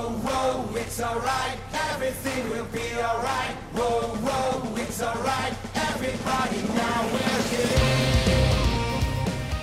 Whoa, whoa, it's alright, everything will be alright. Whoa, whoa, it's alright, everybody now we're here.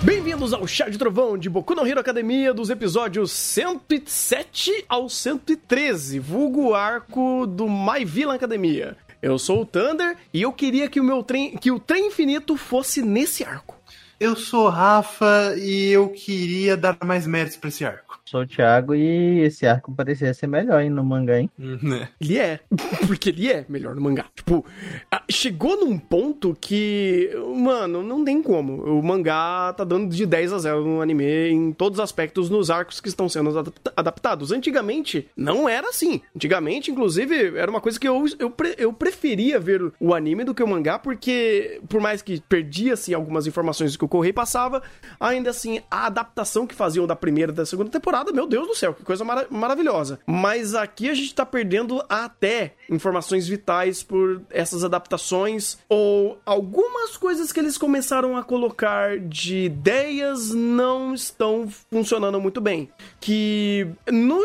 Bem-vindos ao Chá de Trovão de Boku no Hero Academia dos episódios 107 ao 113, vulgo arco do My Villain Academia. Eu sou o Thunder e eu queria que o meu trem, que o trem infinito fosse nesse arco. Eu sou o Rafa e eu queria dar mais méritos pra esse arco. Sou o Thiago e esse arco parecia ser melhor hein, no mangá, hein? Né? Ele é, porque ele é melhor no mangá. Tipo, ah, chegou num ponto que, mano, não tem como. O mangá tá dando de 10 a 0 no anime em todos os aspectos nos arcos que estão sendo adap- adaptados. Antigamente, não era assim. Antigamente, inclusive, era uma coisa que eu, eu, pre- eu preferia ver o anime do que o mangá, porque por mais que perdia-se algumas informações que o Correio passava, ainda assim, a adaptação que faziam da primeira e da segunda temporada, meu Deus do céu, que coisa mara- maravilhosa. Mas aqui a gente tá perdendo até informações vitais por essas adaptações ou algumas coisas que eles começaram a colocar de ideias não estão funcionando muito bem. Que no,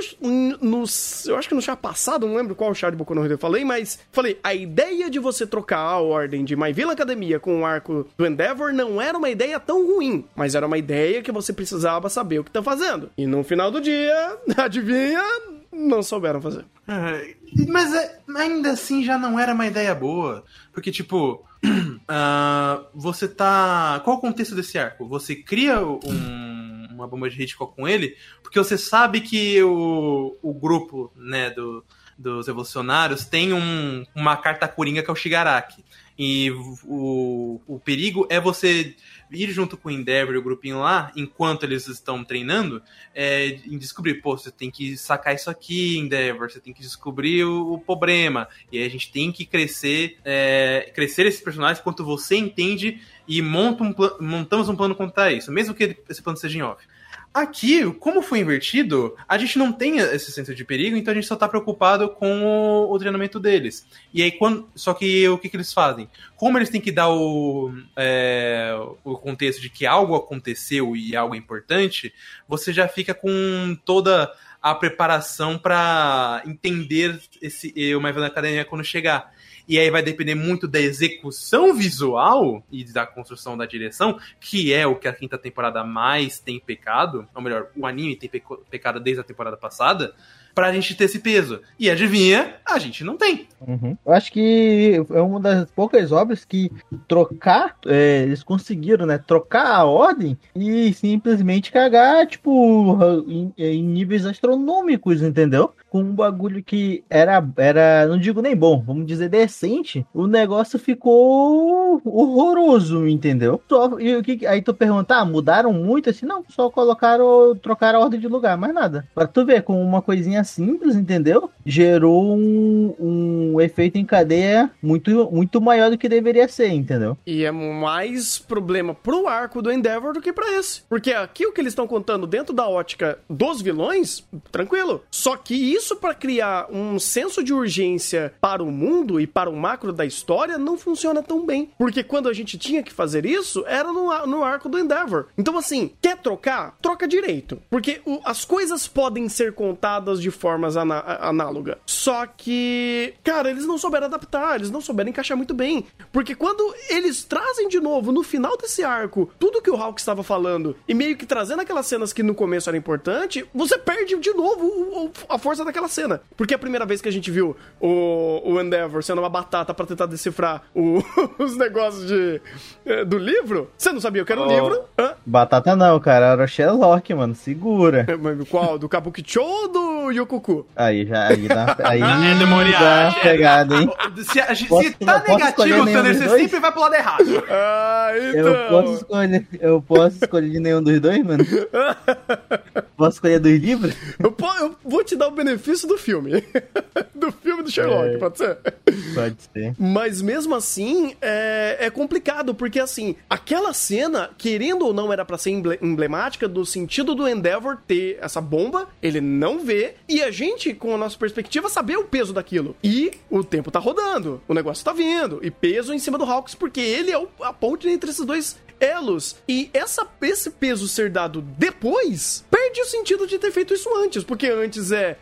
no eu acho que no chá passado, não lembro qual chá de Boku no Hero eu falei, mas falei, a ideia de você trocar a ordem de My Villain Academia com o arco do Endeavor não era uma ideia tão ruim, mas era uma ideia que você precisava saber o que tá fazendo. E no final do dia, adivinha, não souberam fazer. Ah, Mas é- ainda assim já não era uma ideia boa. Porque, tipo, ah, você tá. Qual o contexto desse arco? Você cria um- uma bomba de Hitchcock com ele, porque você sabe que o, o grupo né, do, dos evolucionários tem um- uma carta coringa que é o Shigaraki. E o, o perigo é você ir junto com o Endeavor e o grupinho lá, enquanto eles estão treinando, é, em descobrir, pô, você tem que sacar isso aqui, Endeavor, você tem que descobrir o, o problema. E aí a gente tem que crescer, é, crescer esses personagens enquanto você entende e monta um montamos um plano contra isso, mesmo que esse plano seja em off. Aqui, como foi invertido, a gente não tem esse senso de perigo, então a gente só tá preocupado com o, treinamento deles. E aí, quando. Só que o que, que eles fazem? Como eles têm que dar o, é, o contexto de que algo aconteceu e algo é importante, você já fica com toda a preparação para entender esse o My Villain Academia quando chegar. E aí vai depender muito da execução visual e da construção da direção, que é o que a quinta temporada mais tem pecado, ou melhor, o anime tem pecado desde a temporada passada, pra gente ter esse peso. E adivinha, a gente não tem. Uhum. Eu acho que é uma das poucas obras que trocar, é, eles conseguiram, né? Trocar a ordem e simplesmente cagar, tipo, em, em níveis astronômicos, entendeu? Com um bagulho que era, era, não digo nem bom, vamos dizer decente, o negócio ficou horroroso, entendeu? Só- e o que, aí tu pergunta, ah, mudaram muito assim? Não, só colocaram, trocaram a ordem de lugar, mais nada. Pra tu ver, com uma coisinha simples, entendeu? Gerou um, um efeito em cadeia muito, muito maior do que deveria ser, entendeu? E é mais problema pro arco do Endeavor do que pra esse. Porque aqui o que eles estão contando dentro da ótica dos vilões, tranquilo. Só que isso pra criar um senso de urgência para o mundo e para o macro da história não funciona tão bem. Porque quando a gente tinha que fazer isso, era no, no arco do Endeavor. Então assim, quer trocar? Troca direito. Porque o- as coisas podem ser contadas de formas ana- análogas. Só que, cara, eles não souberam adaptar, eles não souberam encaixar muito bem. Porque quando eles trazem de novo, no final desse arco, tudo que o Hulk estava falando, e meio que trazendo aquelas cenas que no começo era importante, você perde de novo o- o- a força daquela cena. Porque a primeira vez que a gente viu o, o Endeavor sendo uma batata pra tentar decifrar os negócios de, eh, do livro, você não sabia o que era o Oh. livro? Hã? Batata não, cara, era o Sherlock, mano, segura. Mas Qual? Do Kabukicho ou do Yokoku? Aí já, aí dá, aí é do dá uma pegada, hein? Se, a gente- Posso- se tá posso escolher negativo, dos você dois? sempre vai pro lado errado. Ah, Eu então. posso escolher, eu posso escolher de nenhum dos dois, mano? Posso escolher dos livros? Eu, eu vou te dar o benefício do filme. do filme do Sherlock, É. pode ser? Pode ser. Mas mesmo assim, é, é complicado, porque assim, aquela cena, querendo ou não, era pra ser emble- emblemática do sentido do Endeavor ter essa bomba, ele não vê, e a gente, com a nossa perspectiva, saber o peso daquilo. E o tempo tá rodando, o negócio tá vindo, e peso em cima do Hawks, porque ele é o- a ponte entre esses dois elos. E essa, esse peso ser dado depois perde o sentido de ter feito isso antes, porque antes é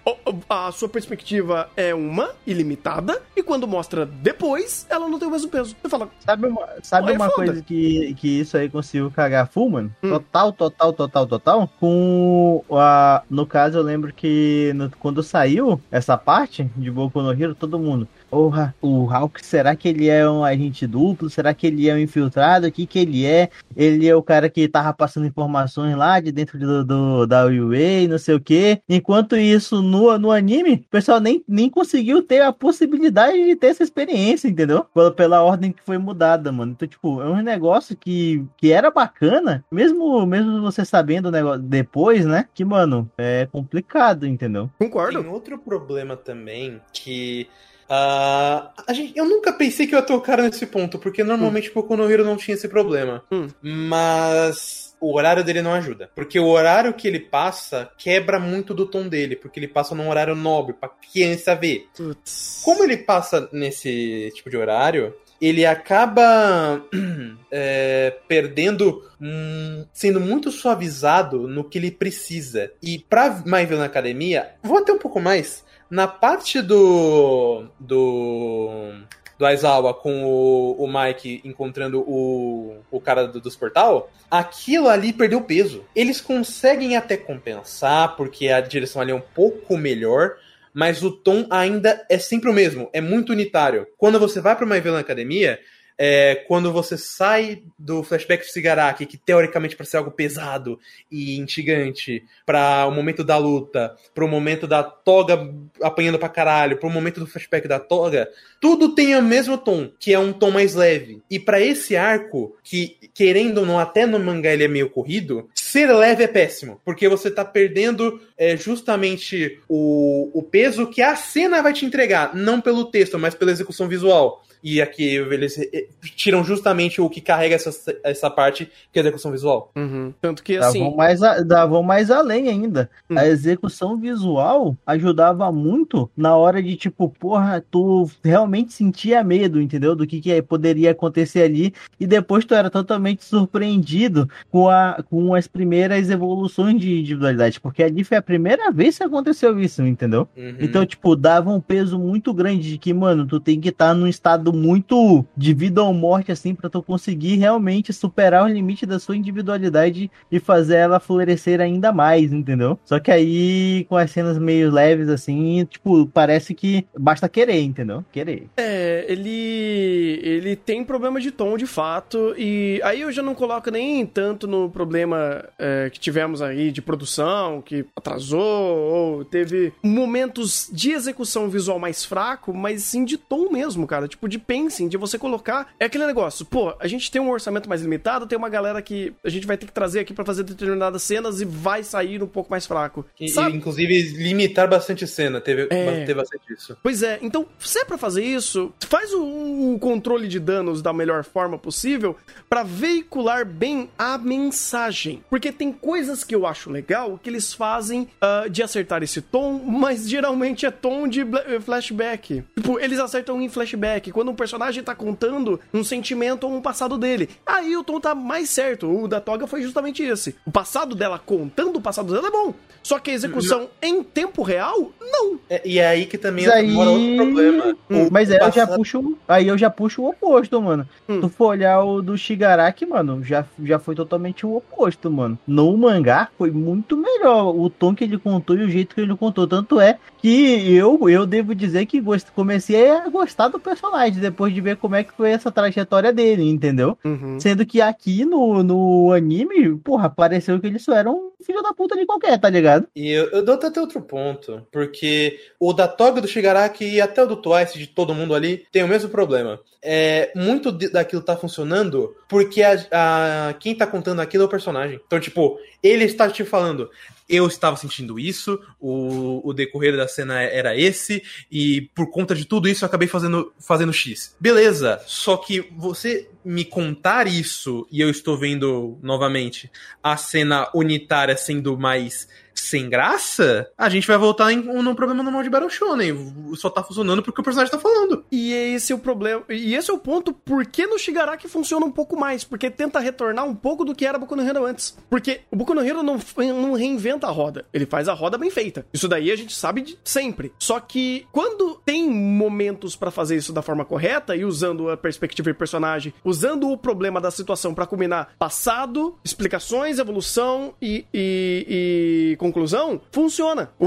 a sua perspectiva é uma ilimitada e quando mostra depois ela não tem o mesmo peso. Você fala, Sabe uma, sabe é uma foda. coisa que, que isso aí conseguiu cagar full, mano? Hum. Total, total, total, total. Com a. No caso, eu lembro que quando saiu essa parte de Boku no Hero, todo mundo. Porra, o Hulk, será que ele é um agente duplo? Será que ele é um infiltrado? O que que ele é? Ele é o cara que tava passando informações lá de dentro do, do- da UA, não sei o que. Enquanto isso, no, no anime, o pessoal nem, nem conseguiu ter a possibilidade de ter essa experiência, entendeu? Pela, pela ordem que foi mudada, mano. Então, tipo, é um negócio que, que era bacana, mesmo, mesmo você sabendo o negócio depois, né? Que, mano, é complicado, entendeu? concordo. Tem outro problema também que. Ah, a gente, eu nunca pensei que eu ia tocar nesse ponto, porque normalmente o Boku no Hero não tinha esse problema. Hum. Mas o horário dele não ajuda. Porque o horário que ele passa quebra muito do tom dele, porque ele passa num horário nobre, pra criança ver. Putz. Como ele passa nesse tipo de horário, ele acaba é, perdendo, hum, sendo muito suavizado no que ele precisa. E pra My Villain Academia, vou até um pouco mais. Na parte do. do. do Aizawa com o, o Mike encontrando o, o cara do, dos portal, aquilo ali perdeu peso. Eles conseguem até compensar, porque a direção ali é um pouco melhor, mas o tom ainda é sempre o mesmo, é muito unitário. Quando você vai para uma Villain Academia, é, quando você sai do flashback de Cigaraki, que teoricamente para ser algo pesado e instigante, para o momento da luta, para o momento da toga apanhando pra caralho, para o momento do flashback da toga, tudo tem o mesmo tom, que é um tom mais leve. E para esse arco, que querendo ou não, até no mangá ele é meio corrido, ser leve é péssimo, porque você tá perdendo é, justamente o, o peso que a cena vai te entregar, não pelo texto, mas pela execução visual. E aqui eles eh, tiram justamente o que carrega essa, essa parte, que é a execução visual. Uhum. Tanto que Davam, assim. mais a- davam mais além ainda. Hum. A execução visual ajudava muito na hora de, tipo, porra, tu realmente sentia medo, entendeu? Do que, que poderia acontecer ali. E depois tu era totalmente surpreendido com, a, com as primeiras evoluções de individualidade. Porque ali foi a primeira vez que aconteceu isso, entendeu? Uhum. Então, tipo, dava um peso muito grande de que, mano, tu tem que estar num estado muito de vida ou morte, assim, pra tu conseguir realmente superar o limite da sua individualidade e fazer ela florescer ainda mais, entendeu? Só que aí, com as cenas meio leves, assim, tipo, parece que basta querer, entendeu? Querer. É, ele ele tem problema de tom de fato e aí eu já não coloco nem tanto no problema é, que tivemos aí de produção que atrasou ou teve momentos de execução visual mais fraco, mas sim de tom mesmo, cara, tipo de pacing, de você colocar é aquele negócio, pô, a gente tem um orçamento mais limitado, tem uma galera que a gente vai ter que trazer aqui pra fazer determinadas cenas e vai sair um pouco mais fraco. E, e, inclusive, limitar bastante cena, teve, É. teve bastante isso. Pois é, então, se é pra fazer isso, faz o, controle de danos da melhor forma possível pra veicular bem a mensagem. Porque tem coisas que eu acho legal que eles fazem ah, de acertar esse tom, mas geralmente é tom de flashback. Tipo, eles acertam em flashback, quando um personagem tá contando um sentimento ou um passado dele. Aí o tom tá mais certo. O da Toga foi justamente esse. O passado dela contando o passado dela é bom. Só que a execução em tempo real, não. É, e é aí que também Mas aí- mora outro problema. Hum, O Mas aí eu já passado- puxo, aí eu já puxo o oposto, mano. Hum. Tu for olhar o do Shigaraki, mano, já, já foi totalmente o oposto, mano. No mangá foi muito melhor o tom que ele contou e o jeito que ele contou. Tanto é que eu, eu devo dizer que gost- comecei a gostar do personagem depois de ver como é que foi essa trajetória dele, entendeu? Uhum. Sendo que aqui no, no anime, porra, pareceu que ele só era um filho da puta de qualquer, tá ligado? E eu, eu dou até outro ponto, porque o da Toga, do Shigaraki e até o do Twice, de todo mundo ali, tem o mesmo problema. É, muito daquilo tá funcionando porque a, a- quem tá contando aquilo é o personagem. Então, tipo, ele está te falando, eu estava sentindo isso, o, o decorrer da cena era esse, e por conta de tudo isso eu acabei fazendo, fazendo X. Beleza, só que você me contar isso e eu estou vendo novamente a cena unitária sendo mais sem graça, a gente vai voltar em, num problema normal de Battle Shonen. Só tá funcionando porque o personagem tá falando. E esse é o problema. E esse é o ponto por que no Shigaraki funciona um pouco mais. Porque tenta retornar um pouco do que era Boku no Hero antes. Porque o Boku no Hero não, não reinventa a roda. Ele faz a roda bem feita. Isso daí a gente sabe de sempre. Só que quando tem momentos pra fazer isso da forma correta e usando a perspectiva de personagem, usando o problema da situação pra combinar passado, explicações, evolução e, e- e conclusão, funciona. O,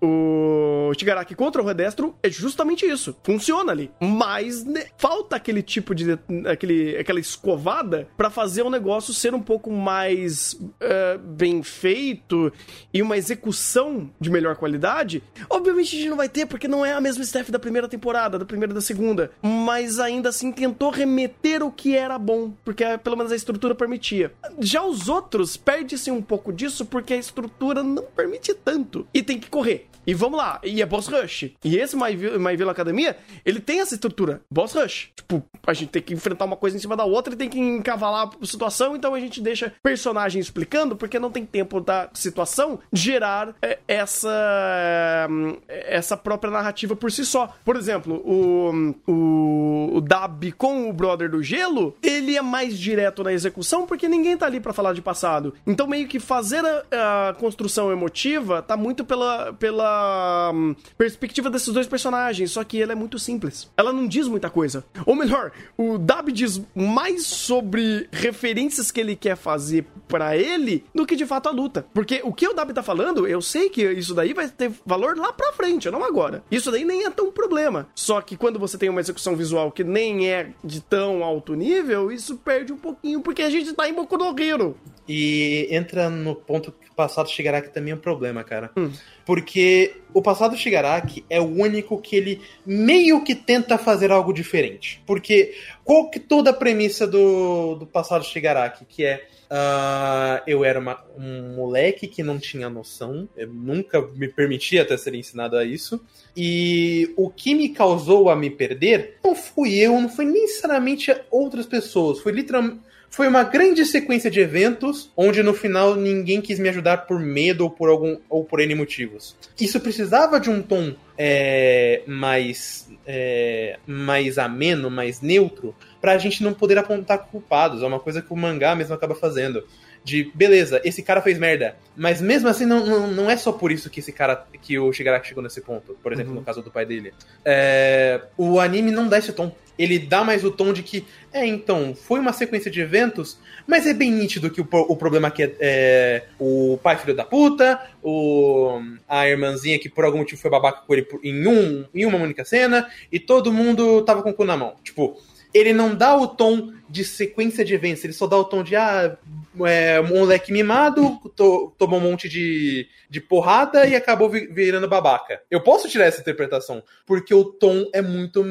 o, o Shigaraki contra o Redestro é justamente isso. Funciona ali. Mas né, falta aquele tipo de. Aquele, aquela escovada pra fazer o negócio ser um pouco mais eh, bem feito e uma execução de melhor qualidade. Obviamente a gente não vai ter, porque não é a mesma staff da primeira temporada, da primeira e da segunda. Mas ainda assim tentou remeter o que era bom, porque pelo menos a estrutura permitia. Já os outros perde-se um pouco disso porque a estrutura não permite tanto. E tem que correr. E vamos lá, e é Boss Rush. E esse My, My Villa Academia, ele tem essa estrutura, Boss Rush. Tipo, a gente tem que enfrentar uma coisa em cima da outra e tem que encavalar a situação, então a gente deixa personagem explicando, porque não tem tempo da situação gerar é, essa hum, essa própria narrativa por si só. Por exemplo, o, o, o Dab com o Brother do Gelo, ele é mais direto na execução, porque ninguém tá ali pra falar de passado. Então, meio que fazer a, a construção emotiva tá muito pela, pela hum, perspectiva desses dois personagens, só que ela é muito simples. Ela não diz muita coisa. Ou melhor, o Dab diz mais sobre referências que ele quer fazer pra ele do que de fato a luta. Porque o que o Dab tá falando, eu sei que isso daí vai ter valor lá pra frente, não agora. Isso daí nem é tão problema. Só que quando você tem uma execução visual que nem é de tão alto nível, isso perde um pouquinho, porque a gente tá em Boku no Hero. E entra no ponto que passado Shigaraki também é um problema, cara. Porque o passado Shigaraki é o único que ele meio que tenta fazer algo diferente. Porque qual que toda a premissa do, do passado Shigaraki? Que é. ah, eu era uma- um moleque que não tinha noção, eu nunca me permitia até ser ensinado a isso. E o que me causou a me perder não fui eu, não foi necessariamente outras pessoas, foi literalmente. Foi uma grande sequência de eventos onde no final ninguém quis me ajudar por medo ou por algum ou por N motivos. Isso precisava de um tom é, mais é, mais ameno, mais neutro, pra gente não poder apontar culpados. É uma coisa que o mangá mesmo acaba fazendo. De beleza, esse cara fez merda. Mas mesmo assim, não, não, não é só por isso que esse cara. que o Shigaraki chegou nesse ponto. Por exemplo, no caso do pai dele. É, o anime não dá esse tom. Ele dá mais o tom de que, é, então, foi uma sequência de eventos, mas é bem nítido que o, o problema aqui é, é o pai filho da puta, o, a irmãzinha que por algum motivo foi babaca com ele em, um, em uma única cena, e todo mundo tava com o cu na mão. Tipo, ele não dá o tom de sequência de eventos, ele só dá o tom de, ah, é, um moleque mimado, to- tomou um monte de, de porrada e acabou vi- virando babaca. Eu posso tirar essa interpretação, porque o tom é muito,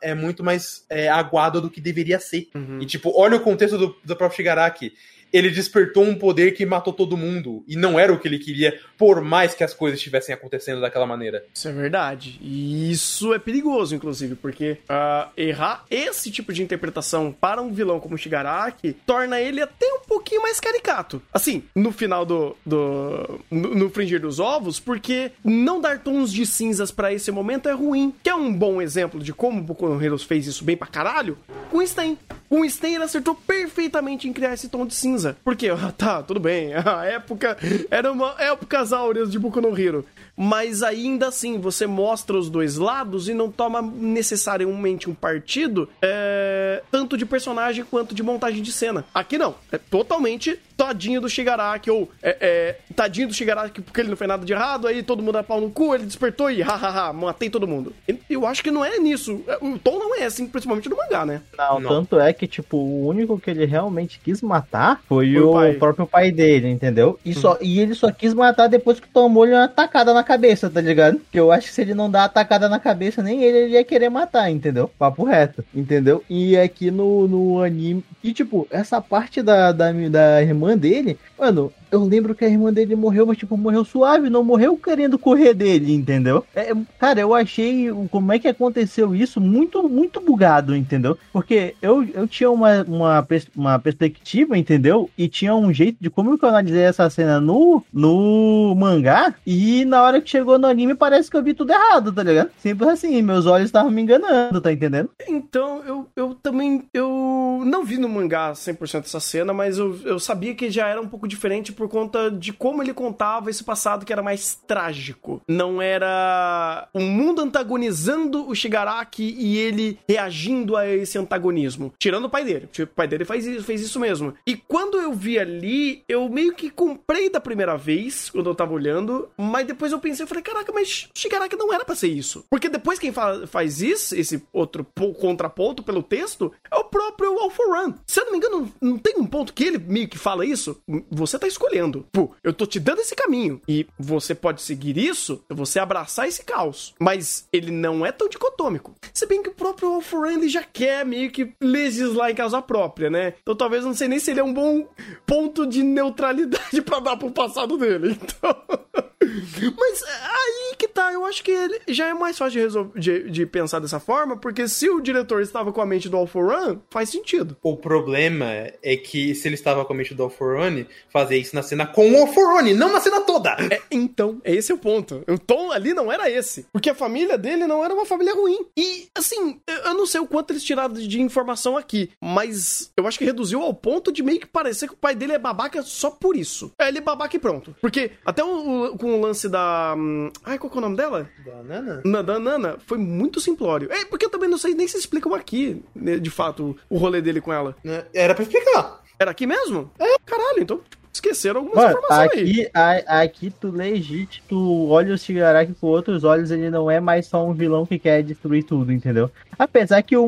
é muito mais é, aguado do que deveria ser. E tipo, olha o contexto do, do próprio Shigaraki. Ele despertou um poder que matou todo mundo. E não era o que ele queria, por mais que as coisas estivessem acontecendo daquela maneira. Isso é verdade. E isso é perigoso, inclusive, porque ah, errar esse tipo de interpretação para um vilão como Shigaraki torna ele até um pouquinho mais caricato. Assim, no final do. do no, no fringir dos ovos, porque não dar tons de cinzas para esse momento é ruim. Que é um bom exemplo de como o Boku Heroes fez isso bem pra caralho? Com o Sten. Com o Sten ele acertou perfeitamente em criar esse tom de cinza. Porque, ah, tá, tudo bem. A época era uma épocas áureas de Boku no Hero. Mas ainda assim, você mostra os dois lados e não toma necessariamente um partido, é, tanto de personagem quanto de montagem de cena. Aqui não. É totalmente tadinho do Shigaraki, ou é, é, tadinho do Shigaraki porque ele não fez nada de errado, aí todo mundo dá pau no cu, ele despertou e hahaha, matei todo mundo. Eu acho que não é nisso. O tom não é assim, principalmente no mangá, né? Não, Não. tanto é que, tipo, o único que ele realmente quis matar foi, Foi o o, pai. próprio pai dele, entendeu? E, só, e ele só quis matar depois que tomou-lhe uma tacada na cabeça, tá ligado? Que eu acho que se ele não dá a tacada na cabeça, nem ele, ele ia querer matar, entendeu? Papo reto, entendeu? E aqui no, no anime. E, tipo, essa parte da, da, da irmã dele, mano. Eu lembro que a irmã dele morreu, mas tipo, morreu suave, não morreu querendo correr dele, entendeu? É, cara, eu achei como é que aconteceu isso muito, muito bugado, entendeu? Porque eu, eu tinha uma, uma, uma perspectiva, entendeu? E tinha um jeito de como eu analisei essa cena no, no mangá. E na hora que chegou no anime, parece que eu vi tudo errado, tá ligado? Simples assim, meus olhos estavam me enganando, tá entendendo? Então, eu, eu também. Eu não vi no mangá 100% essa cena, mas eu, eu sabia que já era um pouco diferente por conta de como ele contava esse passado que era mais trágico. Não era um mundo antagonizando o Shigaraki e ele reagindo a esse antagonismo. Tirando o pai dele. Tipo, O pai dele faz isso, fez isso mesmo. E quando eu vi ali, eu meio que comprei da primeira vez, quando eu tava olhando, mas depois eu pensei, eu falei, caraca, mas Shigaraki não era pra ser isso. Porque depois quem fa- faz isso, esse outro po- contraponto pelo texto, é o próprio Alforan. Se eu não me engano, não tem um ponto que ele meio que fala isso? Você tá escolhendo. Pô, eu tô te dando esse caminho. E você pode seguir isso, você abraçar esse caos. Mas ele não é tão dicotômico. Se bem que o próprio ele já quer meio que legislar em causa própria, né? Então talvez não sei nem se ele é um bom ponto de neutralidade pra dar pro passado dele. Então. Mas aí que tá, eu acho que ele já é mais fácil de, resol- de, de pensar dessa forma, porque se o diretor estava com a mente do All for One, faz sentido. O problema é que se ele estava com a mente do Alforone, fazer isso na cena com o Alforone, não na cena toda. É, então, esse é o ponto. O tom ali não era esse. Porque a família dele não era uma família ruim. E, assim, eu- não sei o quanto eles tiraram de informação aqui, mas eu acho que reduziu ao ponto de meio que parecer que o pai dele é babaca só por isso. É, ele é babaca e pronto. Porque até o, o- com o lance da. hum, Ai, qual que é o nome dela? Banana? Na da Nana foi muito simplório. É, porque eu também não sei nem se explicam aqui, né, de fato, o rolê dele com ela. Né? Era pra explicar. Era aqui mesmo? É. Caralho, então tipo, esqueceram algumas Mano, informações aí. aqui, a- aqui tu legit, tu olha o Shigaraki com outros olhos, ele não é mais só um vilão que quer destruir tudo, entendeu? Apesar que o,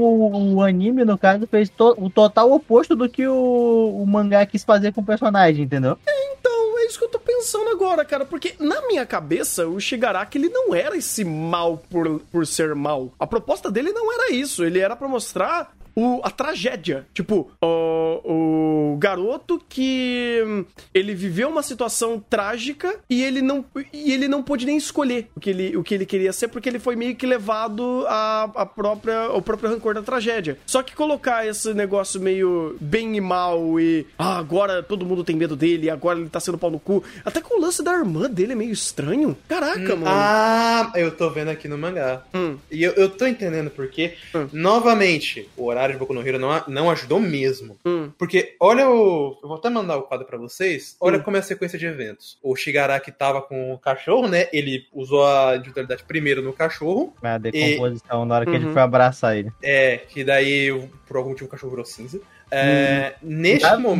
o anime, no caso, fez to- o total oposto do que o, o mangá quis fazer com o personagem, entendeu? Então, é isso que eu tô pensando agora, cara. Porque na minha cabeça, o Shigaraki, ele não era esse mal por, por ser mal. A proposta dele não era isso. Ele era pra mostrar o, a tragédia. Tipo, o, o garoto que hum, ele viveu uma situação trágica e ele não, e ele não pôde nem escolher o que ele, o que ele queria ser, porque ele foi meio que levado a, a própria, ao próprio rancor da tragédia. Só que colocar esse negócio meio bem e mal e ah, agora todo mundo tem medo dele, agora ele tá sendo pau no cu. Até com o lance da irmã dele é meio estranho. Caraca, mano. Ah, eu tô vendo aqui no mangá. Hum. E eu, eu tô entendendo porque, Hum. novamente, o horário de Boku no Hero não, não ajudou mesmo. Hum. Porque olha o. Eu vou até mandar o quadro pra vocês. Olha Hum. como é a sequência de eventos. O Shigaraki tava com o cachorro, né? Ele usou a individualidade primeiro no cachorro. A decomposição, na hora que ele Uhum. foi abraçar ele. É, que daí, por algum motivo, o cachorro virou cinza. É, Neste Na, momento.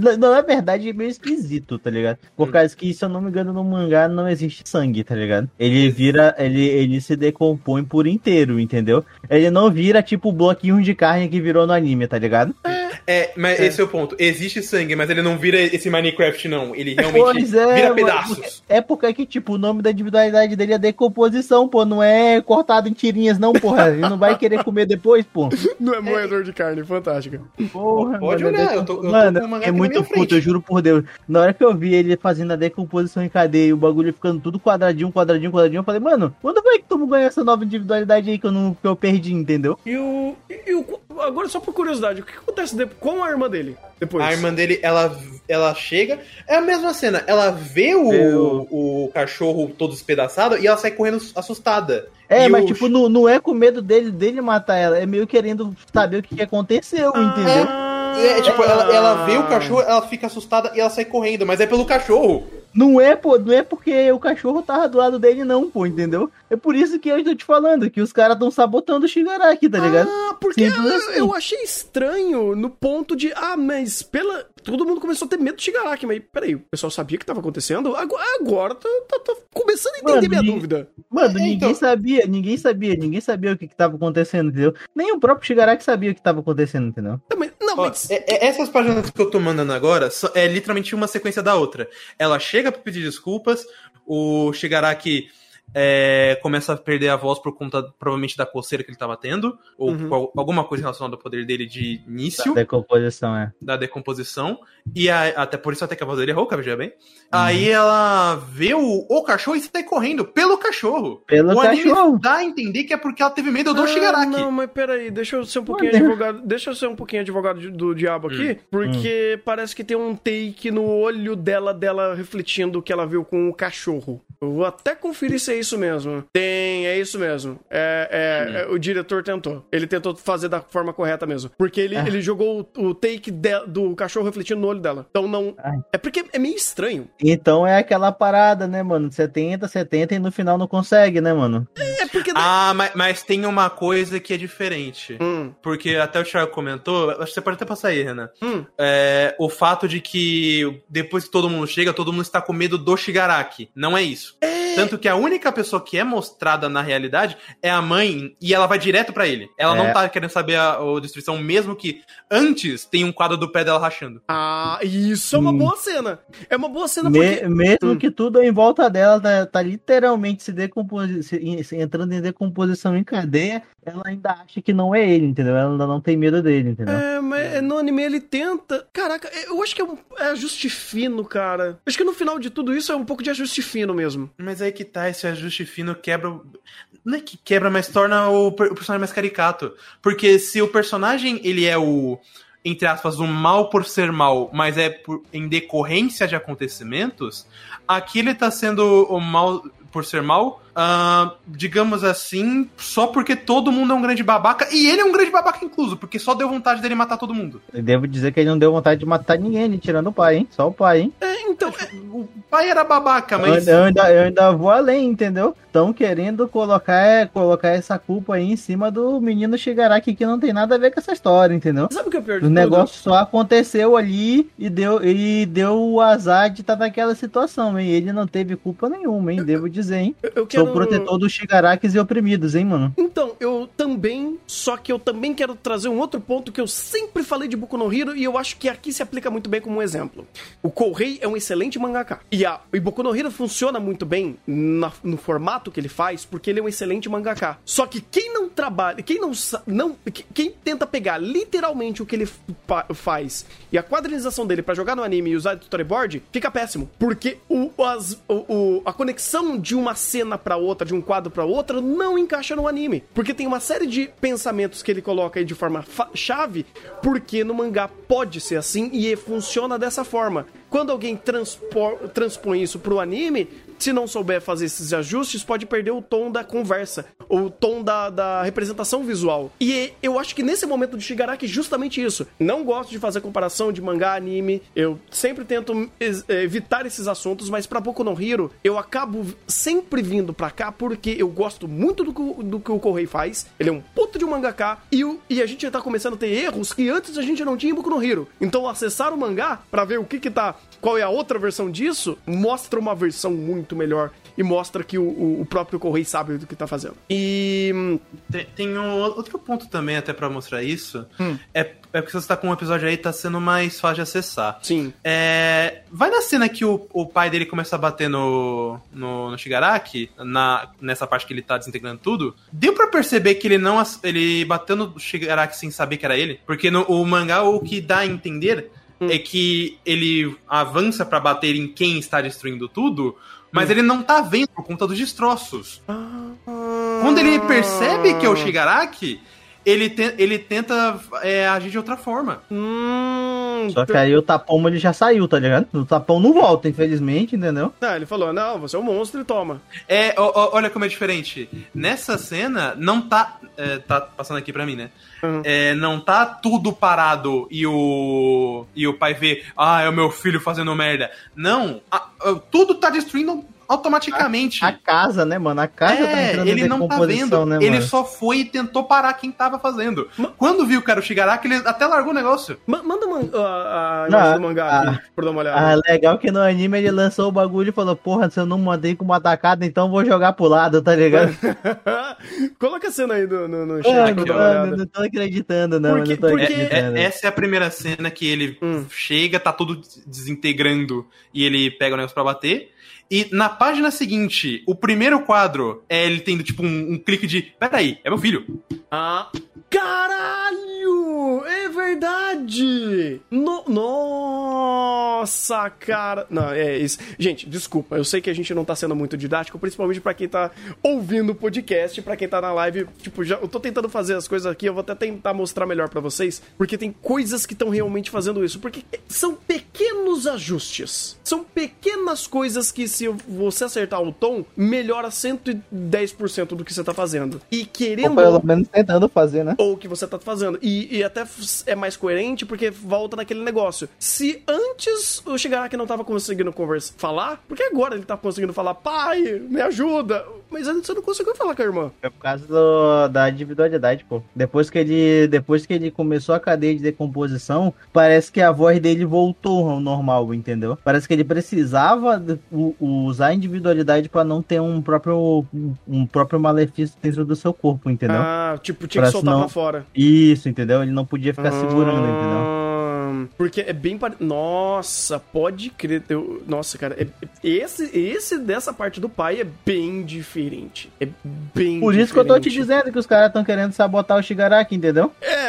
na, na- na verdade, é meio esquisito, tá ligado? Por Hum. causa que, se eu não me engano, no mangá não existe sangue, tá ligado? Ele vira, ele, ele se decompõe por inteiro, entendeu? Ele não vira tipo o bloquinho de carne que virou no anime, tá ligado? É, mas É. esse é o ponto. Existe sangue, mas ele não vira esse Minecraft, não. Ele realmente Pois é, vira pedaços. É porque que, tipo, o nome da individualidade dele é decomposição, pô. Não é cortado em tirinhas, não, porra. Ele não vai querer comer depois, pô. Não é moedor de carne, fantástica. Porra, Pode mano, olhar, é eu tô- eu tô mano, mangá é muito puto, eu juro por Deus. Na hora que eu vi ele fazendo a decomposição em cadeia e o bagulho ficando tudo quadradinho, quadradinho, quadradinho, eu falei, mano, quando foi que tu ganhou essa nova individualidade aí que eu, não, que eu perdi, entendeu? E o, e o. Agora, só por curiosidade, o que acontece com a irmã dele depois? A irmã dele, ela, ela chega. É a mesma cena. Ela vê o, Eu- o cachorro todo espedaçado e ela sai correndo assustada. É, E mas o- tipo, não, não é com medo dele, dele matar ela, é meio querendo saber o que, aconteceu, entendeu? É, tipo, ela, ela vê o cachorro, ela fica assustada e ela sai correndo, mas é pelo cachorro. Não é, pô, não é porque o cachorro tava do lado dele, não, pô, entendeu? É por isso que eu tô te falando, que os caras tão sabotando o Shigaraki, tá ligado? Ah, porque assim. eu achei estranho no ponto de. Ah, mas pela. todo mundo começou a ter medo de Shigaraki, mas peraí, o pessoal sabia o que tava acontecendo? Agora, agora tá, tá- tá começando a entender Mano, minha e- dúvida. Mano, É, ninguém então- sabia, ninguém sabia, ninguém sabia o que, que tava acontecendo, entendeu? Nem o próprio Shigaraki sabia o que tava acontecendo, entendeu? Não, mas, não, Ó, mas- é- é- essas páginas que eu tô mandando agora só- é literalmente uma sequência da outra. Ela chega pra pedir desculpas, o Shigaraki é, começa a perder a voz por conta, provavelmente, da coceira que ele tava tendo, ou Uhum. qual- alguma coisa relacionada ao poder dele de início. Decomposição, é. da decomposição. E a- até por isso até que a voz dele é rouca, veja bem. Uhum. Aí ela vê o, o cachorro e sai correndo pelo cachorro. Pelo o anime cachorro. dá a entender que é porque ela teve medo do Ah, Shigaraki. Não, mas peraí, deixa eu ser um pouquinho Mano. advogado. Deixa eu ser um pouquinho advogado de- do diabo aqui, porque parece que tem um take no olho dela, dela refletindo o que ela viu com o cachorro. Eu vou até conferir se é isso mesmo. Tem, é isso mesmo. É, é, é, o diretor tentou. Ele tentou fazer da forma correta mesmo. Porque ele, ele jogou o, o take de- do cachorro refletindo no olho dela. Então não. Ai. É porque é meio estranho. Então é aquela parada, né, mano? 70, 70 e no final não consegue, né, mano? É porque. Ah, mas, mas tem uma coisa que é diferente. Hum, Porque até o Thiago comentou, acho que você pode até passar aí, Renan. hum. É, o fato de que depois que todo mundo chega, todo mundo está com medo do Shigaraki. Não é isso. Tanto que a única pessoa que é mostrada na realidade é a mãe e ela vai direto pra ele. Ela não É. tá querendo saber a, a destruição, mesmo que antes tem um quadro do pé dela rachando. Ah, isso é uma Hum. boa cena. É uma boa cena Me- porque. mesmo Hum. que tudo em volta dela tá, tá literalmente se, decomposi se- entrando em decomposição em cadeia, ela ainda acha que não é ele, entendeu? Ela ainda não tem medo dele, entendeu? É, mas no anime ele tenta. Caraca, eu acho que é, um, é ajuste fino, cara. Acho que no final de tudo isso é um pouco de ajuste fino mesmo. Mas aí que tá, esse ajuste fino quebra. Não é que quebra, mas torna o, o personagem mais caricato. Porque se o personagem ele é o. Entre aspas, o mal por ser mal, mas é por- em decorrência de acontecimentos, aqui ele tá sendo o mal por ser mal, ah, digamos assim, só porque todo mundo é um grande babaca, e ele é um grande babaca incluso, porque só deu vontade dele matar todo mundo. Eu devo dizer que ele não deu vontade de matar ninguém, tirando o pai, hein? Só o pai, hein? É, então. é- O pai era babaca, mas. Eu, eu ainda, eu ainda vou além, entendeu? Estão querendo colocar, colocar essa culpa aí em cima do menino Shigaraki que não tem nada a ver com essa história, entendeu? sabe o que é pior de O tudo? negócio só aconteceu ali e deu, e deu o azar de estar naquela situação, hein? Ele não teve culpa nenhuma, hein? Devo dizer, hein? Eu, eu quero. Sou protetor dos Shigarakis e oprimidos, hein, mano? Então, eu também, só que eu também quero trazer um outro ponto que eu sempre falei de Boku no Hero e eu acho que aqui se aplica muito bem como um exemplo. O Kourei é um excelente mangaka. E, a, e Boku no Hero funciona muito bem na- no formato que ele faz porque ele é um excelente mangaka. Só que quem não trabalha, quem não, não que- quem tenta pegar literalmente o que ele fa- faz e a quadrinização dele pra jogar no anime e usar de storyboard, fica péssimo. Porque o, as- o- o- a conexão de uma cena pra outra, de um quadro pra outra, não encaixa no anime. Porque tem uma série de pensamentos que ele coloca aí de forma chave, porque no mangá pode ser assim e funciona dessa forma. Quando alguém transpõe isso pro anime, se não souber fazer esses ajustes, pode perder o tom da conversa, o tom da, da representação visual. E eu acho que nesse momento de Shigaraki, justamente isso. Não gosto de fazer comparação de mangá, anime. Eu sempre tento evitar esses assuntos, mas pra Boku no Hero, eu acabo sempre vindo pra cá porque eu gosto muito do, que o- do que o Correi faz. Ele é um puto de um mangaka e, e a gente tá começando a ter erros que antes a gente não tinha em Boku no Hero. Então acessar o mangá pra ver o que que tá, qual é a outra versão disso, mostra uma versão muito melhor e mostra que o, o- próprio Correi sabe do que tá fazendo. E Tem, tem um outro ponto também, até pra mostrar isso. Hum. É, é porque você tá com um episódio aí, tá sendo mais fácil de acessar. sim, É, vai na cena que o, o pai dele começa a bater no, no, no Shigaraki, na, nessa parte que ele tá desintegrando tudo. Deu pra perceber que ele não ele bateu no Shigaraki sem saber que era ele? Porque no o mangá o que dá a entender é que ele avança pra bater em quem está destruindo tudo, mas ele não tá vendo por conta dos destroços. Quando ele percebe que é o Shigaraki, ele, te- ele tenta é, agir de outra forma. Hum, Só que aí o tapão ele já saiu, tá ligado? O tapão não volta, infelizmente, entendeu? Ah, ele falou: não, você é um monstro e toma. É, ó, ó, olha como é diferente. Nessa cena, não tá. é, tá passando aqui pra mim, né? Uhum. É, não tá tudo parado e o. E o pai vê, ah, é o meu filho fazendo merda. Não, a- a- tudo tá destruindo automaticamente. A casa, né, mano? A casa tá É, entrando ele em não tá vendo. né, ele só foi e tentou parar quem tava fazendo. Quando viu que era o Shigaraki, ele até largou o negócio. Ma- manda man- a, a Não, imagem do mangá ah, aqui pra dar uma olhada. Ah, legal que no anime ele lançou o bagulho e falou, porra, se eu não mandei com uma tacada, então vou jogar pro lado, tá ligado? Coloca a cena aí no, no, no chat Mano, mano, não tô acreditando, não. Porque- não tô porque- É, acreditando. é- essa é a primeira cena que ele Hum. chega, tá tudo desintegrando e ele pega o negócio pra bater. E na página seguinte, o primeiro quadro é ele tendo tipo um, um clique de: Peraí, é meu filho. Ah, caralho! É verdade! No- nossa, cara. Não, é isso. Gente, desculpa, eu sei que a gente não tá sendo muito didático, principalmente pra quem tá ouvindo o podcast, pra quem tá na live. Tipo, já, eu tô tentando fazer as coisas aqui, eu vou até tentar mostrar melhor pra vocês, porque tem coisas que estão realmente fazendo isso. Porque são pequenos ajustes. São pequenas coisas que, se você acertar o tom, melhora 110% do que você tá fazendo. E Ou querendo pelo menos tentando fazer, né? ou o que você tá fazendo. E, e até é mais coerente porque volta naquele negócio. Se antes o Shigaraki não tava conseguindo conversar, falar, porque agora ele tá conseguindo falar, pai, me ajuda. Mas antes você não conseguiu falar com a irmã. É por causa do- da individualidade, pô. Depois que ele, depois que ele começou a cadeia de decomposição, parece que a voz dele voltou ao normal, entendeu? Parece que ele precisava usar a individualidade pra não ter um próprio um próprio malefício dentro do seu corpo, entendeu? Ah, tipo, tinha Pra que soltar senão- pra fora. Isso, entendeu? Ele não podia ficar segurando, entendeu? Ah, Porque é bem pare... Nossa, pode crer. Eu... Nossa, cara, é- esse, esse dessa parte do pai é bem diferente. É bem Por isso que eu tô te diferente. dizendo que os caras estão querendo sabotar o Shigaraki, entendeu? É,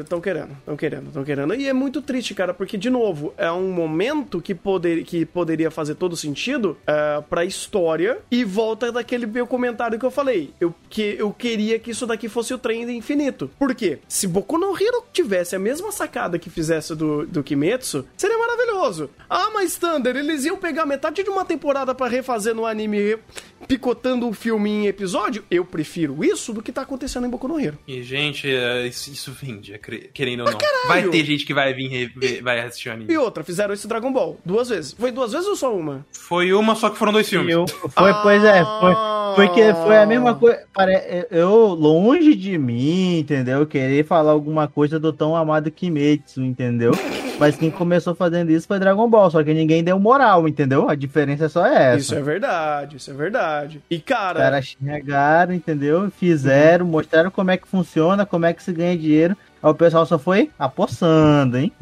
estão querendo, estão querendo, estão querendo. E é muito triste, cara, porque, de novo, é um momento que, poder, que poderia fazer todo sentido é, pra história e volta daquele meu comentário que eu falei. Eu, que eu queria que isso daqui fosse o trem infinito. Por quê? Se Boku no Hero tivesse a mesma sacada que fizesse do, do Kimetsu, seria maravilhoso. Ah, mas Thunder, eles iam pegar metade de uma temporada pra refazer no anime, picotando o filme em episódio? Eu prefiro isso do que tá acontecendo em Boku no Hero. E, gente, é, isso, isso vende, é querendo ou não. Vai ter gente que vai vir rever- vai assistir o anime. E outra, fizeram esse Dragon Ball duas vezes. Foi duas vezes ou só uma? Foi uma, só que foram dois filmes. Eu, foi, pois é, foi, porque foi a mesma coisa. pare- Eu, longe de mim, entendeu? Querer falar alguma coisa do tão amado Kimetsu, entendeu? Mas quem começou fazendo isso foi Dragon Ball, só que ninguém deu moral, entendeu? A diferença só é essa. Isso é verdade, isso é verdade. E Os cara, caras chegaram, entendeu? Fizeram, mostraram como é que funciona, como é que se ganha dinheiro. Aí o pessoal só foi apossando, hein?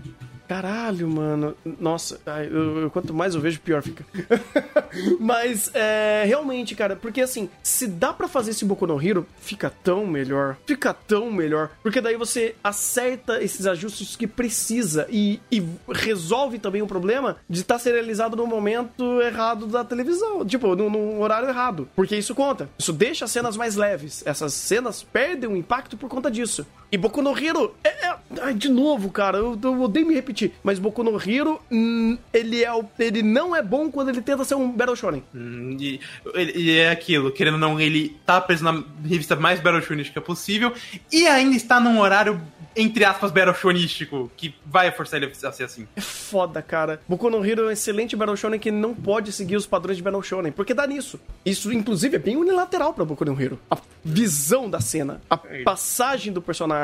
Caralho, mano. Nossa, eu- eu- quanto mais eu vejo, pior fica. Mas, é, realmente, cara, porque assim, se dá pra fazer esse Boku no Hero, fica tão melhor. Fica tão melhor. Porque daí você acerta esses ajustes que precisa e, e resolve também o problema de estar serializado no momento errado da televisão. Tipo, no, no horário errado. Porque isso conta. Isso deixa as cenas mais leves. Essas cenas perdem o impacto por conta disso. E Boku no Hero é. é- ai, de novo, cara, eu, eu odeio me repetir. Mas Boku no Hero, hum, ele, é o, ele não é bom quando ele tenta ser um Battle Shonen. Hum, E, e é aquilo, querendo ou não, ele tá preso na revista mais Battle Shonística possível e ainda está num horário, entre aspas, Battle Shonístico, que vai forçar ele a ser assim. É foda, cara. Boku no Hero é um excelente Battle Shonen que não pode seguir os padrões de Battle Shonen, porque dá nisso. Isso, inclusive, é bem unilateral pra Boku no Hero. A visão da cena, a passagem do personagem.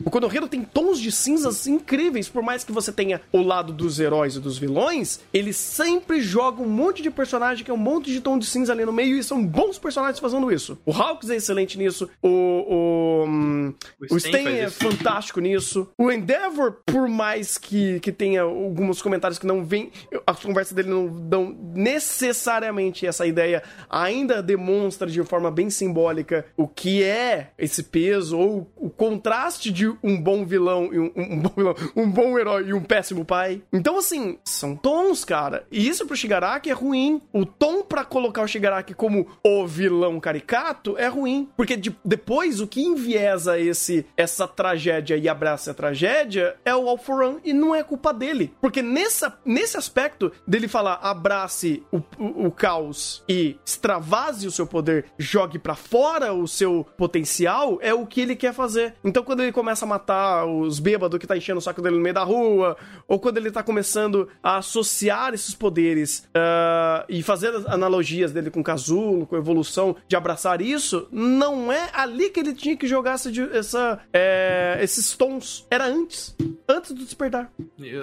Boku no Hero tem tons de cinzas incríveis, por mais que você tenha o lado dos heróis e dos vilões, ele sempre joga um monte de personagem que é um monte de tom de cinza ali no meio e são bons personagens fazendo isso. O Hawks é excelente nisso, o... o, O o é isso. fantástico nisso. O Endeavor, por mais que, que tenha alguns comentários que não vêm, as conversas dele não dão necessariamente essa ideia, ainda demonstra de forma bem simbólica o que é esse peso ou o contraste de um bom vilão e um, um- bom vilão, um bom herói e um péssimo pai. Então, assim, são tons, cara. E isso pro Shigaraki é ruim. O tom pra colocar o Shigaraki como o vilão caricato é ruim. Porque de- depois o que enviesa esse essa tragédia e abraça a tragédia é o All for One e não é culpa dele. Porque nessa, nesse aspecto dele falar abrace o, o, o caos e extravase o seu poder, jogue pra fora o, seu potencial é o que ele quer fazer. Então, quando ele começa a matar os bêbados que tá enchendo o saco dele no meio da rua, ou quando ele tá começando a associar esses poderes uh, e fazer analogias dele com o casulo, com a evolução, de abraçar isso, não é ali que ele tinha que jogar essa, essa é, esses tons. Era antes. Antes do despertar.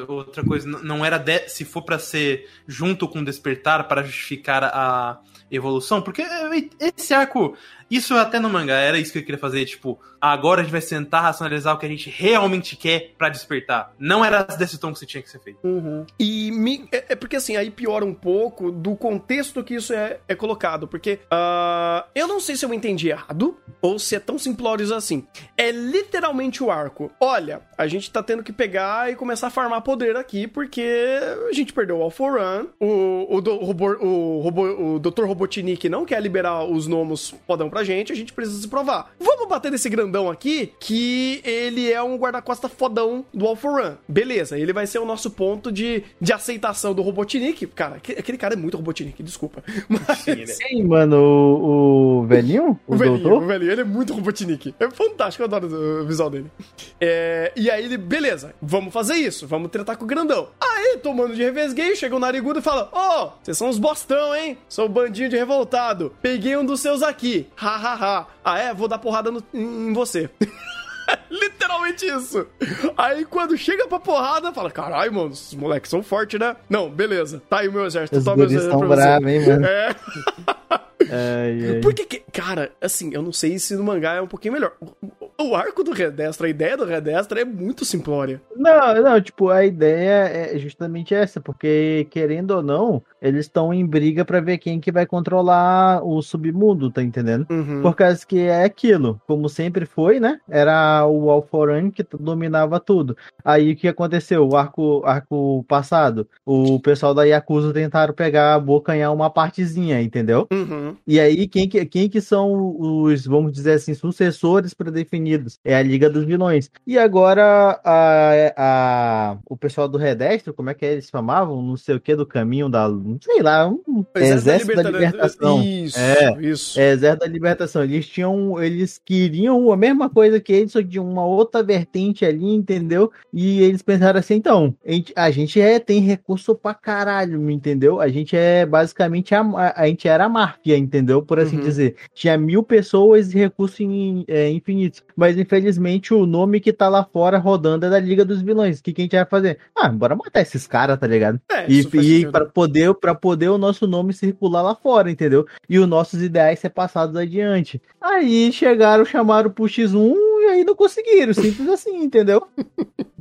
Outra coisa, não era de, se for para ser junto com o despertar para justificar a evolução, porque esse arco isso até no mangá, era isso que eu queria fazer, tipo, agora a gente vai sentar, racionalizar o que a gente realmente quer para despertar. Não era desse tom que você tinha que ser feito. Uhum. E me, é, é, porque assim, aí piora um pouco do contexto que isso é, é colocado, porque uh, eu não sei se eu entendi errado, ou se é tão simplório assim. É literalmente o arco. Olha, a gente tá tendo que pegar e começar a farmar poder aqui, porque a gente perdeu o Alforan, o, o, do, o, robô, o, robô, o Dr. Robotnik não quer liberar os gnomos podão pra gente, a gente precisa se provar. Vamos bater nesse grandão aqui, que ele é um guarda-costa fodão do Alpha Beleza, ele vai ser o nosso ponto de, de aceitação do Robotnik. Cara, aquele cara é muito Robotnik, desculpa. Mas... Sim, é. Sim mano, o, o velhinho? O, o velhinho, doutor? o velhinho, ele é muito Robotnik. É fantástico, eu adoro o visual dele. É, e aí ele, beleza, vamos fazer isso, vamos tratar com o grandão. Aí, tomando de revesgueio, chega o narigudo e fala: Ô, oh, vocês são uns bostão, hein? Sou um bandinho de revoltado. Peguei um dos seus aqui hahaha. Ah, é? Vou dar porrada no, em você. Literalmente isso. Aí quando chega pra porrada, fala: caralho, mano, esses moleques são fortes, né? Não, beleza. Tá aí o meu exército. Os tá o meu exército. Tão bravo, hein, mano? É. Ai, ai. Porque, que, cara, assim, eu não sei se no mangá é um pouquinho melhor. O, o arco do Redestra, a ideia do Redestra é muito simplória. Não, não, tipo, a ideia é justamente essa, porque querendo ou não, eles estão em briga para ver quem que vai controlar o submundo, tá entendendo? Uhum. Por causa que é aquilo, como sempre foi, né? Era o Alforan que dominava tudo. Aí o que aconteceu? O arco, arco passado, o pessoal da Yakuza tentaram pegar, abocanhar uma partezinha, entendeu? Uhum. E aí, quem que, quem que são os, vamos dizer assim, sucessores predefinidos? É a Liga dos Vilões. E agora, a, a, o pessoal do Redestro, como é que eles chamavam? Não sei o que, do caminho da. Não sei lá, um Exército, da, Libertação. Isso, é, isso. É, Exército da Libertação. Eles tinham, eles queriam a mesma coisa que eles, só de uma outra vertente ali, entendeu? E eles pensaram assim, então, a gente, a gente é, tem recurso pra caralho, entendeu? A gente é basicamente a, a, a gente era a máfia, entendeu? Por assim uhum. dizer. Tinha mil pessoas e recursos in, é, infinitos. Mas infelizmente o nome que tá lá fora rodando é da Liga dos Vilões. O que, que a gente vai fazer? Ah, bora matar esses caras, tá ligado? É, e e para poder, pra poder o nosso nome circular lá fora, entendeu? E os nossos ideais ser passados adiante. Aí chegaram, chamaram pro X1 e aí não conseguiram. Simples assim, entendeu?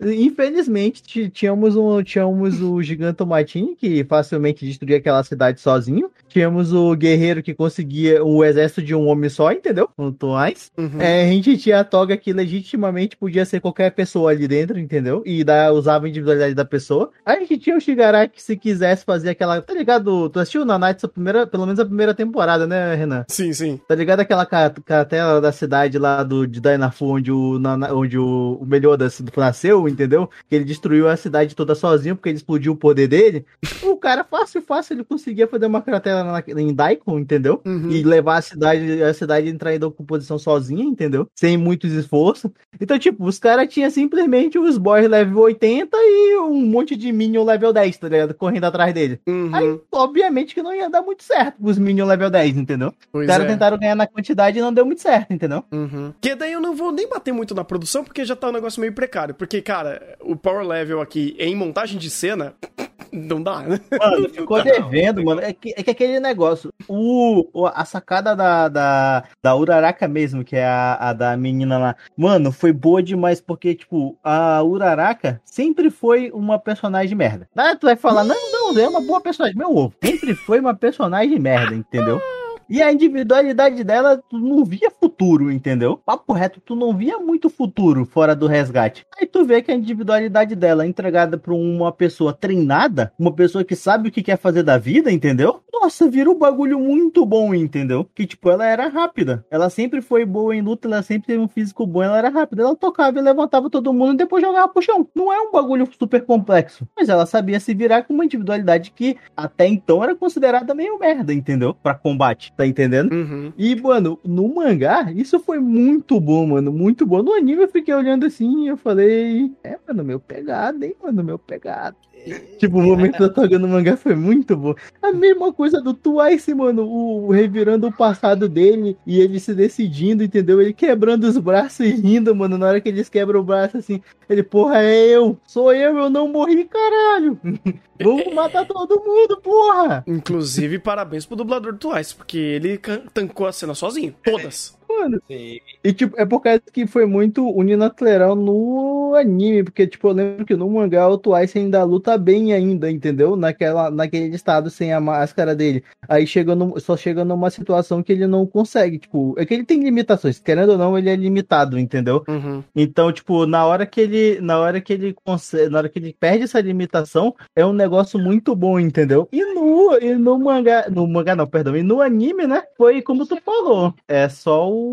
Infelizmente, tínhamos, um, tínhamos o Gigantomatini, que facilmente destruía aquela cidade sozinho. Tínhamos o guerreiro que conseguia o exército de um homem só, entendeu? Muito mais. Uhum. É, a gente tinha a toga que legitimamente podia ser qualquer pessoa ali dentro, entendeu? E da, usava a individualidade da pessoa. A gente tinha o Shigaraki que se quisesse fazer aquela. Tá ligado? Tu assistiu na Night primeira, pelo menos a primeira temporada, né, Renan? Sim, sim. Tá ligado aquela cartela da cidade lá do, de Dainafu, onde o, na, onde o, o melhor da, do nasceu, entendeu? Que ele destruiu a cidade toda sozinho porque ele explodiu o poder dele. o cara, fácil, fácil, ele conseguia fazer uma cratera na, em Daikon, entendeu? Uhum. E levar a cidade, a cidade entrar em composição sozinha, entendeu? Sem muitos esforços. Então, tipo, os caras tinham simplesmente os boys level 80 e um monte de minion level 10, tá ligado? Correndo atrás dele. Uhum. Aí, obviamente que não ia dar muito certo os minion level 10, entendeu? Pois os caras é. tentaram ganhar na quantidade e não deu muito certo, entendeu? Uhum. Que daí eu não vou nem bater muito na produção, porque já tá um negócio meio precário. Porque, cara, o power level aqui em montagem de cena. Não dá, né? Mano, ficou devendo, mano. É que, é que aquele negócio. O, a sacada da, da, da Uraraka mesmo, que é a, a da menina lá. Mano, foi boa demais, porque, tipo, a Uraraka sempre foi uma personagem merda. Ah, tu vai falar, não, não, é uma boa personagem. Meu ovo, sempre foi uma personagem merda, entendeu? E a individualidade dela, tu não via futuro, entendeu? Papo reto, tu não via muito futuro fora do resgate. Aí tu vê que a individualidade dela é entregada pra uma pessoa treinada, uma pessoa que sabe o que quer fazer da vida, entendeu? Nossa, virou um bagulho muito bom, entendeu? Que, tipo, ela era rápida. Ela sempre foi boa em luta, ela sempre teve um físico bom, ela era rápida. Ela tocava e levantava todo mundo e depois jogava pro chão. Não é um bagulho super complexo. Mas ela sabia se virar com uma individualidade que até então era considerada meio merda, entendeu? Pra combate, tá entendendo? Uhum. E, mano, no mangá, isso foi muito bom, mano. Muito bom. No anime eu fiquei olhando assim e eu falei, é, mano, meu pegado, hein, mano, meu pegado. Tipo, o momento da Toga no mangá foi muito bom. A mesma coisa do Twice, mano. O, revirando o passado dele e ele se decidindo, entendeu? Ele quebrando os braços e rindo, mano. Na hora que eles quebram o braço, assim, ele, porra, é eu. Sou eu, eu não morri, caralho. Vamos matar todo mundo, porra. Inclusive, parabéns pro dublador do Twice, porque ele tancou a cena sozinho. Todas. Mano, Sim. E, tipo, é por causa que foi muito unilateral no anime, porque, tipo, eu lembro que no mangá o Twice ainda luta bem ainda, entendeu? Naquela, naquele estado sem a máscara dele. Aí chega no, só chega numa situação que ele não consegue, tipo, é que ele tem limitações, querendo ou não, ele é limitado, entendeu? Uhum. Então, tipo, na hora que ele, na hora que ele consegue, na hora que ele perde essa limitação, é um negócio muito bom, entendeu? E no, e no mangá, no mangá não, perdão, e no anime, né? Foi como tu falou, é só o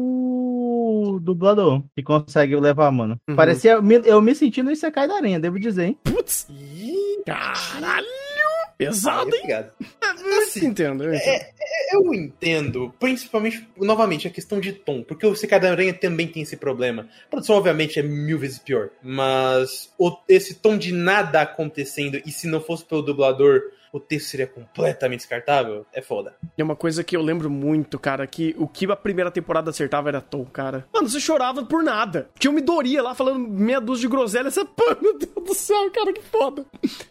dublador que consegue levar, mano. Uhum. Parecia, eu me, senti no Isekai da Aranha, devo dizer, hein? Putz. Caralho. Pesado, hein? Obrigado. Eu Assim, entendo, eu entendo. Eu entendo, principalmente, novamente, a questão de tom, porque o Secada Aranha também tem esse problema. A produção, obviamente, é mil vezes pior, mas o- esse tom de nada acontecendo, e se não fosse pelo dublador, o texto seria completamente descartável, é foda. É uma coisa que eu lembro muito, cara, que o que a primeira temporada acertava era Tom, cara. Mano, você chorava por nada. Tinha uma Midoriya lá falando meia dúzia de groselha. Você, pô, meu Deus do céu, cara, que foda.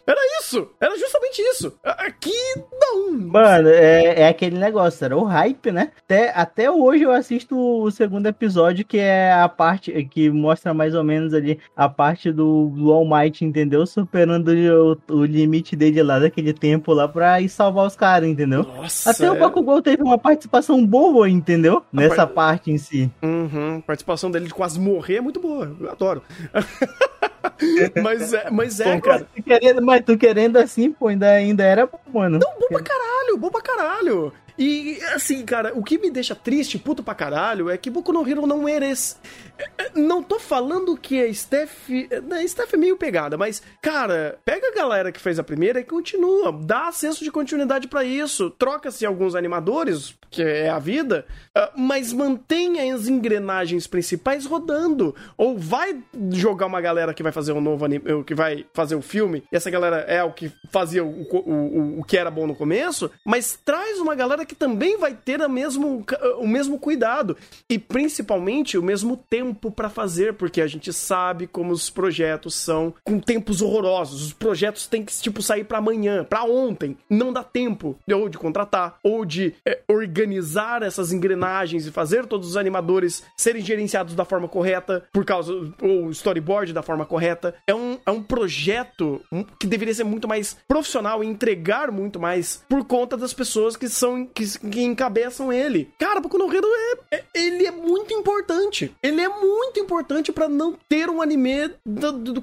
Era isso. Era justamente isso. Aqui, não. Mano, é, é aquele negócio, era o hype, né? Até, até hoje eu assisto o segundo episódio, que é a parte que mostra mais ou menos ali a parte do, do All Might, entendeu? Superando o, o limite dele lá daquele tempo lá pra ir salvar os caras, entendeu? Nossa. Até o é- Bakugou teve uma participação boa, entendeu? Nessa par- parte em si. Uhum. A participação dele de quase morrer é muito boa. Eu adoro. mas é, mas é, Pô, cara. tu querendo, mas tu querendo assim, pô, ainda, ainda era bom, mano. Bom pra caralho, bom pra caralho. E, assim, cara, o que me deixa triste, puto pra caralho, é que Boku no Hero não merece. é, é, Não tô falando que a Steph. né, A Steph é meio pegada, mas, cara, pega a galera que fez a primeira e continua. Dá senso de continuidade pra isso. Troca-se alguns animadores, que é a vida, ah, mas mantenha as engrenagens principais rodando. Ou vai jogar uma galera que vai fazer um novo anime, que vai fazer o filme, e essa galera é o que fazia o, o, o, o que era bom no começo, mas traz uma galera que também vai ter a mesmo, o mesmo cuidado e principalmente o mesmo tempo pra fazer, porque a gente sabe como os projetos são com tempos horrorosos. Os projetos têm que tipo sair pra amanhã, pra ontem. Não dá tempo ou de contratar ou de é, organizar essas engrenagens e fazer todos os animadores serem gerenciados da forma correta por causa ou storyboard da forma correta. É um, é um projeto que deveria ser muito mais profissional e entregar muito mais por conta das pessoas que são que, que encabeçam ele. Cara, Boku no Hero é, é- ele é muito importante. Ele é muito importante pra não ter um anime do, do, do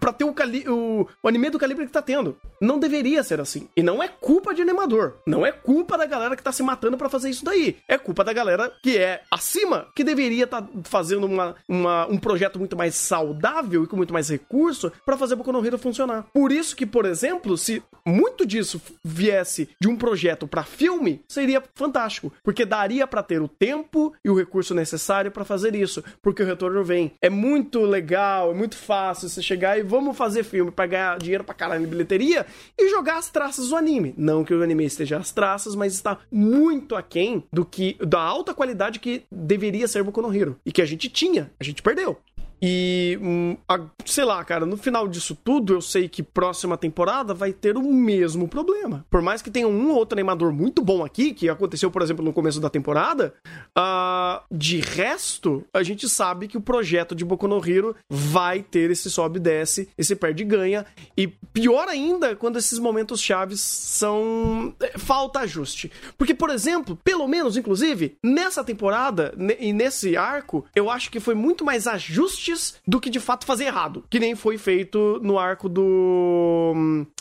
para ter o, cali o, o anime do calibre que tá tendo. Não deveria ser assim. E não é culpa de animador. Não é culpa da galera que tá se matando pra fazer isso daí. É culpa da galera que é acima, que deveria estar fazendo uma, uma- um projeto muito mais saudável e com muito mais recurso pra fazer Boku no Hero funcionar. Por isso que, por exemplo, se muito disso viesse de um projeto pra filme, seria fantástico, porque daria pra ter o tempo e o recurso necessário pra fazer isso, porque o retorno vem. É muito legal, é muito fácil você chegar e vamos fazer filme pra ganhar dinheiro pra caralho em bilheteria e jogar as traças do anime. Não que o anime esteja às traças, mas está muito aquém do que da alta qualidade que deveria ser Boku no Hero e que a gente tinha, a gente perdeu. E, hum, a- sei lá, cara, no final disso tudo, eu sei que próxima temporada vai ter o mesmo problema. Por mais que tenha um ou outro animador muito bom aqui, que aconteceu, por exemplo, no começo da temporada, ah, de resto, a gente sabe que o projeto de Boku no Hero vai ter esse sobe e desce, esse perde e ganha. E pior ainda, quando esses momentos chaves são. é, falta ajuste. Porque, por exemplo, pelo menos, inclusive, nessa temporada e nesse arco, eu acho que foi muito mais ajuste do que de fato fazer errado. Que nem foi feito no arco do.